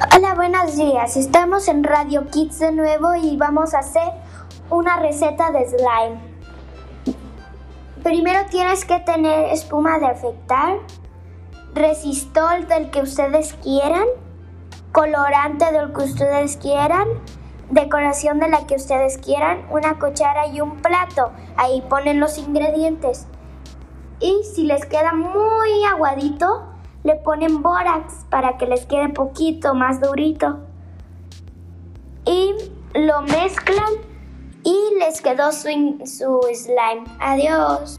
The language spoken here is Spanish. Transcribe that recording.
Hola, buenos días. Estamos en Radio Kids de nuevo y vamos a hacer una receta de slime. Primero tienes que tener espuma de afectar, resistol del que ustedes quieran, colorante del que ustedes quieran, decoración de la que ustedes quieran, una cuchara y un plato. Ahí ponen los ingredientes. Y si les queda muy aguadito, le ponen bórax para que les quede poquito más durito. Y lo mezclan y les quedó su, su slime. Adiós.